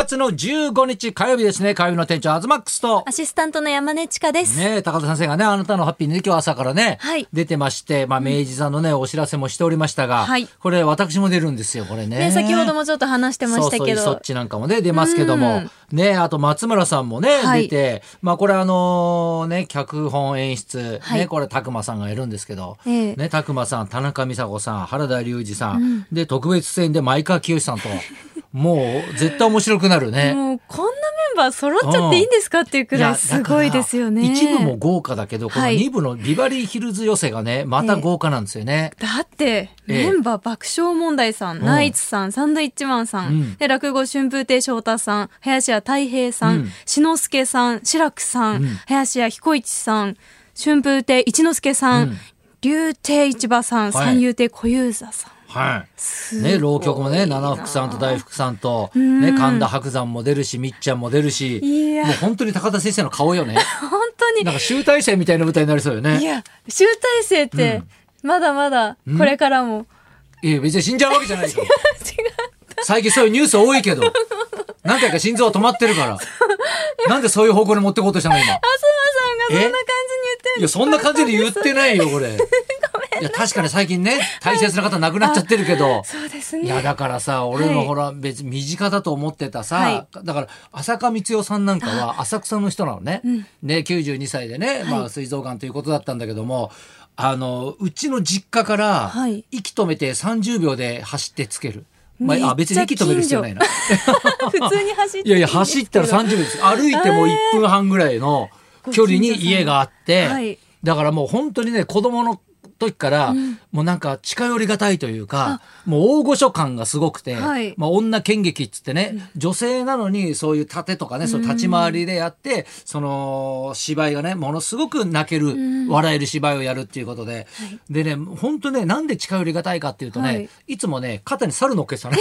月の15日火曜日ですね。火曜日の店長、アズマックスと。ア。シスタントの山根千佳です。ねえ高田先生がね、あなたのハッピーにね今日朝からね、はい。出てまして、まあ、明治座のね、お知らせもしておりましたが、はい。これ私も出るんですよ、これね。ね、先ほどもちょっと話してましたけそうそうそどっ。ちなんかもね出ますけども。ねあと松村さんもね、はい。出てまあこれあのね脚本演出、はい。ねこれ拓磨さんがいるんですけど、ええ。ね拓磨さん田中美佐子さん原田龍二さん、で特別出演で前川清さんと もう絶対面白くなるね。もうこんなメンバー揃っちゃっていいんですかっていうくらいすごいですよね。一部も豪華だけど、このはい。二部のビバリーヒルズ寄せがね、また豪華なんですよね。だって、ええ。メンバー爆笑問題さん、ん。ナイツさん、サンドイッチマンさん、うん。で落語春風亭昇太さん、林家太平さん、うん。志の輔さん、志らくさん、うん。林家彦一さん、春風亭一之輔さん、うん。竜亭市場さん、はい。三遊亭小遊三さん。はい。ね、浪曲もね、七福さんと大福さんと、んね、神田伯山も出るし、みっちゃんも出るし、もう本当に高田先生の顔よね。本当になんか集大成みたいな舞台になりそうよね。いや、集大成って、まだまだ、これからも。いや、別に死んじゃうわけじゃないよ。違う。最近そういうニュース多いけど、何回か心臓は止まってるから。なんでそういう方向に持ってこうとしたの今？東さんがそんな感じに言っていや、そんな感じで言ってないよ、これ。いや、確かに最近ね、大切な方亡くなっちゃってるけど。そうですね。いやだからさ俺はい。のほら別に身近だと思ってたさ、はい。だから浅香光代さんなんかは浅草の人なのね,、ね92歳でね、まあ、膵臓がんということだったんだけどもあのうちの実家からはい。息止めて30秒で走ってつける。まあ、めっちゃあ別に息止める必要ないな。普通に走っていやいや走ったら30秒です。歩いても1分半ぐらいの距離に家があって、はい。だからもう本当にね子供の時から、もうなんか近寄りがたいというかもう大御所感がすごくて、はい。まあ、女剣劇っつってね、女性なのにそういう盾とかねそういう立ち回りでやって、その芝居がねものすごく泣ける、笑える芝居をやるっていうことで、でね本当ねなんで近寄りがたいかっていうとね、はい。い、つもね肩に猿乗っけてたの。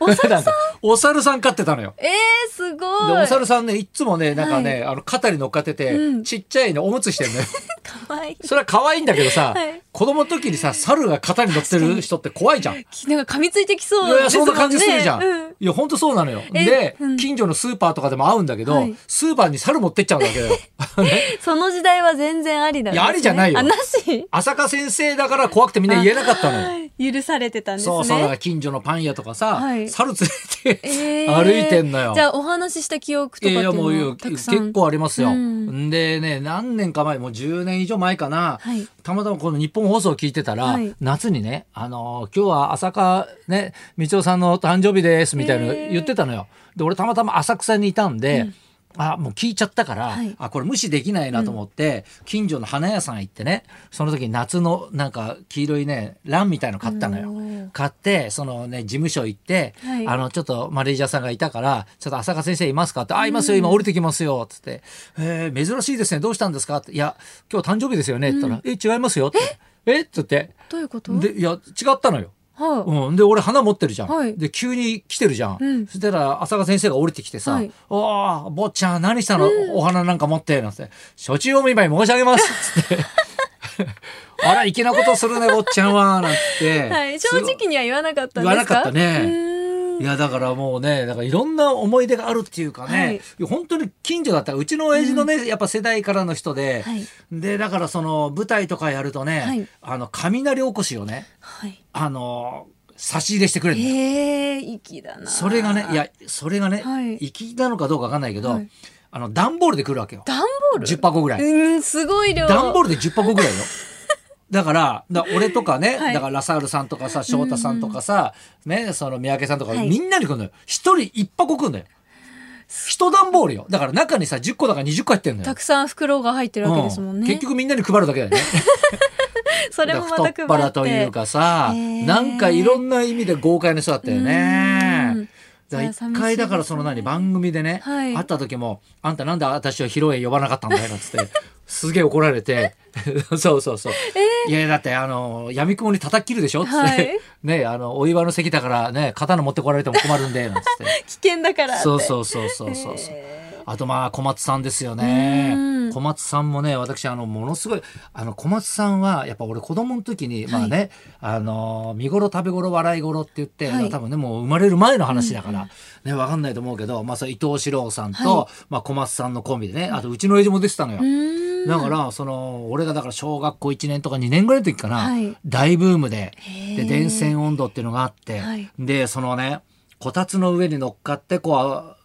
お猿さん？お猿さん飼ってたのよ。えー、すごで、い。お猿さんね、いつもね、なんかね、あの、肩に乗っかってて、うんちっちゃいね、おむつしてんのよ。かわいい。それは可愛いんだけどさ、はい子供の時にさ、猿が肩に乗ってる人って怖いじゃん。いなんか噛みついてきそうやいや。そんな感じするじゃん。うんいや、ほんとそうなのよ。えで、うん近所のスーパーとかでも会うんだけど、はいスーパーに猿持ってっちゃうんだけど。ねその時代は全然ありなんです、ね。いやありじゃないよあ、なし浅香先生だから怖くてみんな言えなかったのよ。許されてたんですね。そうそう、だから近所のパン屋とかさ、はい猿連れて、え ー歩いてんのよ。じゃあお話しした記憶とかっていうのいやいやもういやはたくさん？結構ありますよ。うん。でね何年か前もう10年以上前かな、はい。たまたまこの日本放送を聞いてたら、はい。夏にね、あのー今日は浅香ね道夫さんの誕生日ですみたいなの言ってたのよ。で俺たまたま浅草にいたんで、あもう聞いちゃったから、はいあこれ無視できないなと思って、近所の花屋さん行ってねその時夏のなんか黄色いねランみたいの買ったのよ。買ってそのね事務所行って、はいあのちょっとマネージャーさんがいたから「ちょっと浅香先生いますか?」って「あいますよ今降りてきますよ」っつって「えー珍しいですねどうしたんですか?」って「いや今日誕生日ですよね」って言ったら「え違いますよ」って「え？っ?」つってどういうこと？でいや違ったのよ。はうん、で俺花持ってるじゃん、はい。で急に来てるじゃん、うん。そしたら浅香先生が降りてきてさ「はいおお坊ちゃん何したの、お花なんか持って」なんて「処置お見舞い申し上げます」っ つって「あら粋なことするね 坊ちゃんは」なんて、はい、正直には言わなかったんですか？言わなかったね。いやだからもうねだからいろんな思い出があるっていうかね、はい。本当に近所だった。らうちの親父のね、やっぱ世代からの人で、はい。でだからその舞台とかやるとね、はい。あの雷おこしをねはいあの差し入れしてくれるのよええ粋だなそれがねいやそれがね、はい粋なのかどうかわかんないけど、はいあの段ボールで来るわけよ段ボール？10箱ぐらい。うんすごい量段ボールで10箱ぐらいよ。だから、だ俺とかね、はいだからラサールさんとかさ、翔太さんとかさ、ね、その三宅さんとか、はいみんなに来るのよ。一人一箱来るのよ。一段ボールよ。だから中にさ、10個だから20個入ってんのよ。たくさん袋が入ってるわけですもんね、うん結局みんなに配るだけだよね。それもまた太っ腹というかさ、へー。なんかいろんな意味で豪快な人だったようね。一回だからその何番組でね、はい。会った時も「あんたなんで私を披露宴呼ばなかったんだよ」なんつって すげえ怒られて。そうそうそう、いやだってあの闇雲に叩き切るでしょ？っつって、はい。ねあのお祝いの席だからね刀持ってこられても困るんでなんつって。危険だからって。そうそうそうそうそうそう。えーあとまあ小松さんですよね。うん。小松さんもね私あのものすごいあの小松さんはやっぱ俺子供の時に、まあねあの見頃食べ頃笑い頃って言って、はい多分ねもう生まれる前の話だから、ねわかんないと思うけど、まあ、それ伊藤四郎さんと、はまあ、小松さんのコンビでねあとうちの親父も出てたのよ。うん。だからその俺がだから小学校1年とか2年ぐらいの時かな、はい。大ブームでで電線温度っていうのがあって、はい。でそのねこたつの上に乗っかってこう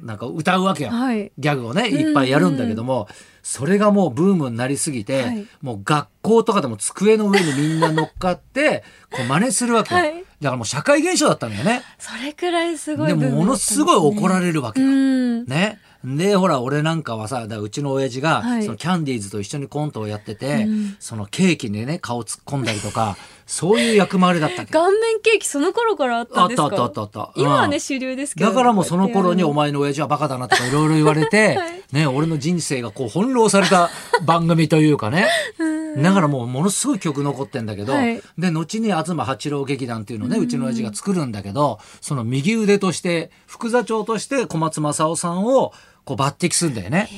なんか歌うわけよ、はい。ギャグをねいっぱいやるんだけども、それがもうブームになりすぎて、はい。もう学校とかでも机の上にみんな乗っかってこう真似するわけよ、はい。だからもう社会現象だったんだよね。それくらいすごいでもものすごい怒られれるわけよ。うん。ね。で、ほら、俺なんかはさ、だうちの親父が、はい。そのキャンディーズと一緒にコントをやってて、うん。そのケーキにね、顔突っ込んだりとか、そういう役回りだった顔面ケーキその頃からあったんですか？あったあったあったあった。うん今はね主流ですけどだからもうその頃にお前前の親父はバカだなとかいろいろ言われて、はい。ね、俺の人生がこう翻弄された番組というかね。だからもうものすごい曲残ってんだけど、はい。で、後に東八郎劇団っていうのをね、うちの親父が作るんだけど、その右腕として、副座長として小松正夫さんをこう抜擢するんだよね。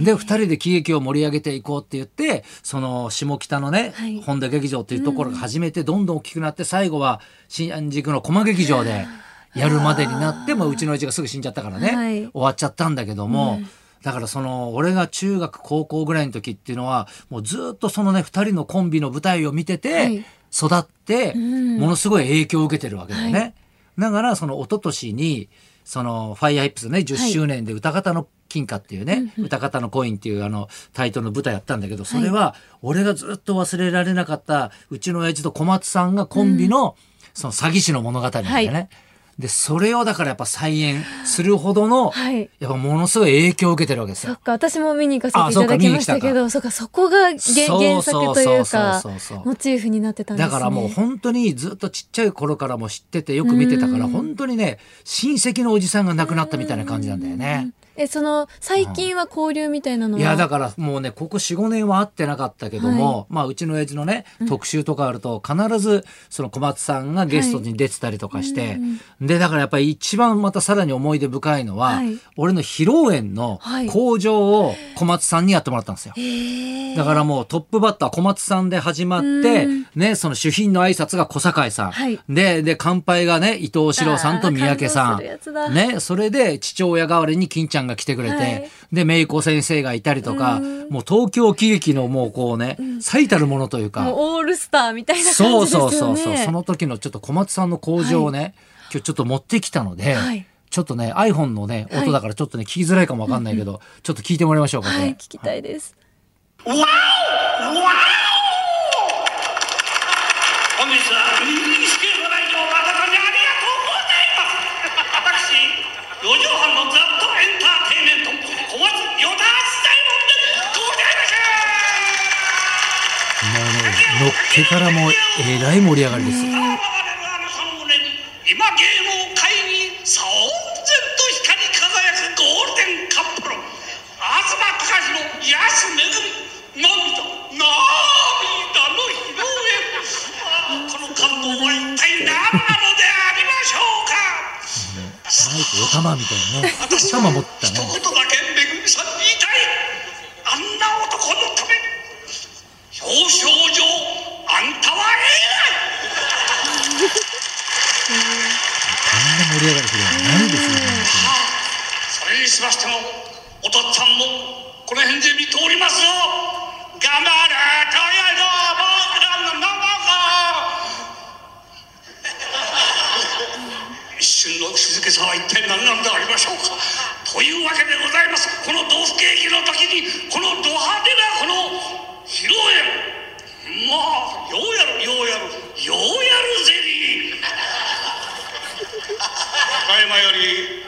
で、二人で喜劇を盛り上げていこうって言って、その下北のね、はい。本田劇場っていうところが始めてどんどん大きくなって、最後は新宿の駒劇場でやるまでになって、まあ、うちの親父がすぐ死んじゃったからね、はい。終わっちゃったんだけども、だからその俺が中学高校ぐらいの時っていうのはもうずっとそのね二人のコンビの舞台を見てはてい。育ってん。ものすごい影響を受けてるわけだよね。はい。だからその一昨年にそのファイアーヒップスね10周年で歌方の金貨っていうね、歌方のコインっていうあのタイトルの舞台やったんだけどそれは俺がずっと忘れられなかったうちの親父と小松さんがコンビのその詐欺師の物語なんだよね。はでそれをだからやっぱ再演するほどの、はい。やっぱものすごい影響を受けてるわけですよ。そっか私も見に行かせていただきましたけどそっか。そこが原原作というかモチーフになってたんですね。だからもう本当にずっとちっちゃい頃からも知っててよく見てたから本当にね親戚のおじさんが亡くなったみたいな感じなんだよね。えその最近は交流みたいなのは？いやだからもうねここ45年は会ってなかったけども、まあうちの親父のね特集とかあると必ずその小松さんがゲストに出てたりとかして、でだからやっぱり一番またさらに思い出深いのは、はい。俺の披露宴のはい。工場を小松さんにやってもらったんですよ。だからもうトップバッター小松さんで始まってうん、ね、その主賓の挨拶が小堺さん。はい。で、で、乾杯がね、伊藤四郎さんと三宅さん。ね、それで父親代わりに金ちゃんが来てくれて、はい。で、メイコ先生がいたりとか、もう東京喜劇のもうこうね、最たるものというか、オールスターみたいな感じそうですよね。そうそうそう、その時のちょっと小松さんの工場をね、今日ちょっと持ってきたので、はい。ちょっとね、iPhone のね、はい。音だからちょっとね、聞きづらいかもわかんないけど、ちょっと聞いてもらいましょうかね。はい聞きたいです。わお。わお。本日は宴ああこの感動は一体何なのでありましょうか？マイクお玉みたいなね。お私は玉持ったね。一言だけめぐみさんに言いたいあんな男のため表彰状あんたはえこんな盛り上がる日はないですね。えないそれにしましてもお父っつぁんもこの辺で見ておりますよ。頑張れとやの僕らのママが。一瞬の静けさは一体何なんでありましょうか。というわけでございます。この豆腐ケーキの時にこのド派手なこの披露宴。まあようやるようやる。ようやるゼリー。ただいまより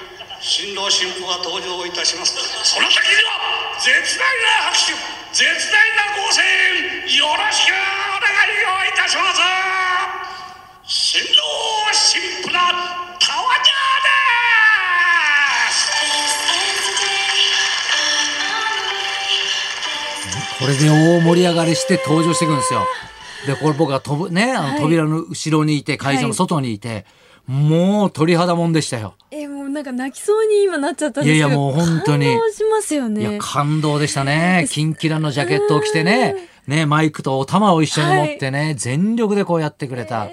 新郎新婦が登場いたします。その時には絶大な拍手絶大なご声援よろしくお願いをいたします。新郎新婦のタワジこれで大盛り上がりして登場してくるんですよ。で、これ僕が飛ぶ、ね、あのはい。扉の後ろにいて、会場の外にいて、もう鳥肌もんでしたよ。えなんか泣きそうに今なっちゃったんですけど。いやいやもう本当に。感動しますよいやね。感動でしたね。キンキラのジャケットを着てねねマイクとお玉を一緒に持ってね、全力でこうやってくれた、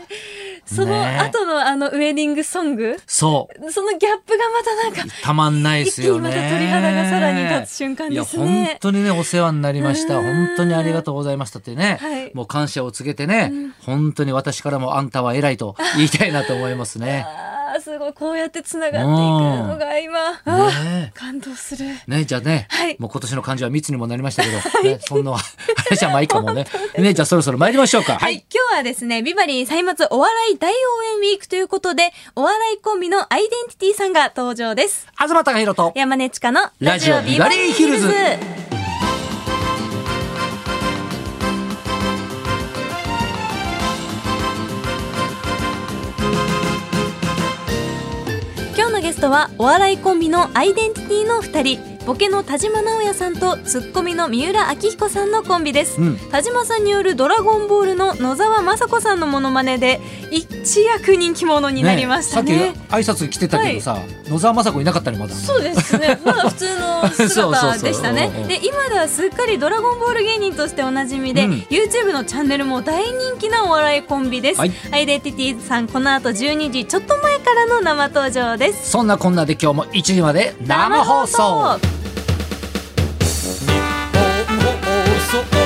そのね。後のあのウェディングソング、そう。そのギャップがまたなんか、たまんないですよね。一気にまた鳥肌がさらに立つ瞬間ですね。いや、本当にね、お世話になりました。うん。本当にありがとうございましたってね。はい。もう感謝を告げてね、本当に私からもあんたは偉いと言いたいなと思いますね。ごい、こうやって繋がっていくのが今、ね感動する。ね、じゃあね、はいもう今年の漢字は密にもなりましたけど、ね、そんな、あれじゃあまあいいかもね。ね、じゃあそろそろ参りましょうか。ははい、。今日はですね、ビバリー歳末お笑い大応援ウィークということで、お笑いコンビのアイデンティティさんが登場です。東貴博と、山根千佳のラジオビバリーヒルズのゲストはお笑いコンビのアイデンティティの2人。ボケの田島直也さんとツッコミの三浦明彦さんのコンビです、うん田島さんによる「ドラゴンボール」の野沢雅子さんのモノマネで一躍人気者になりましたねさっき挨拶来てたけどさ、野沢雅子いなかったね、まだ。そうですね。まだ普通の姿でしたねそうそうそううんうん。で、今ではすっかりドラゴンボール芸人としておなじみで、うん YouTube のチャンネルも大人気なお笑いコンビです。はいアイデンティティさん、この後12時ちょっと前からの生登場です。そんなこんなで今日も1時まで生放送。So